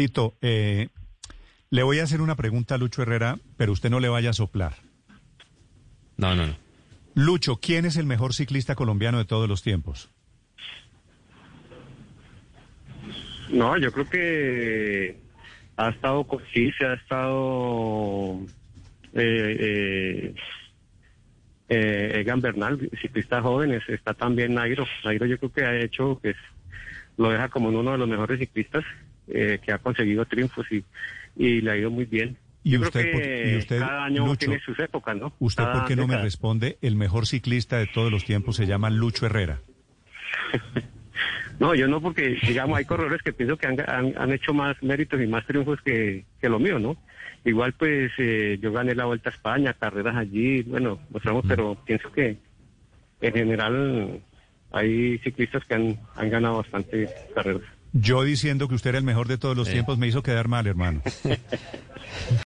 Tito, eh, le voy a hacer una pregunta a Lucho Herrera, pero usted no le vaya a soplar. No, no, no. Lucho, ¿quién es el mejor ciclista colombiano de todos los tiempos? No, yo creo que ha estado sí, se ha estado eh, eh, eh, Egan Bernal, ciclista jóvenes, está también Nairo. Nairo yo creo que ha hecho que lo deja como uno de los mejores ciclistas eh, que ha conseguido triunfos y, y le ha ido muy bien. ¿Y yo usted, creo por- que y usted, cada año Lucho, tiene sus épocas, ¿no? ¿Usted Cada por qué no me responde? El mejor ciclista de todos los tiempos se llama Lucho Herrera. No, yo no, porque digamos hay corredores que pienso que han, han, han hecho más méritos y más triunfos que, que lo mío, ¿no? Igual pues eh, yo gané la Vuelta a España, carreras allí, bueno, mostramos, pero pienso que en general hay ciclistas que han, han ganado bastantes carreras. Yo diciendo que usted era el mejor de todos los tiempos me hizo quedar mal, hermano.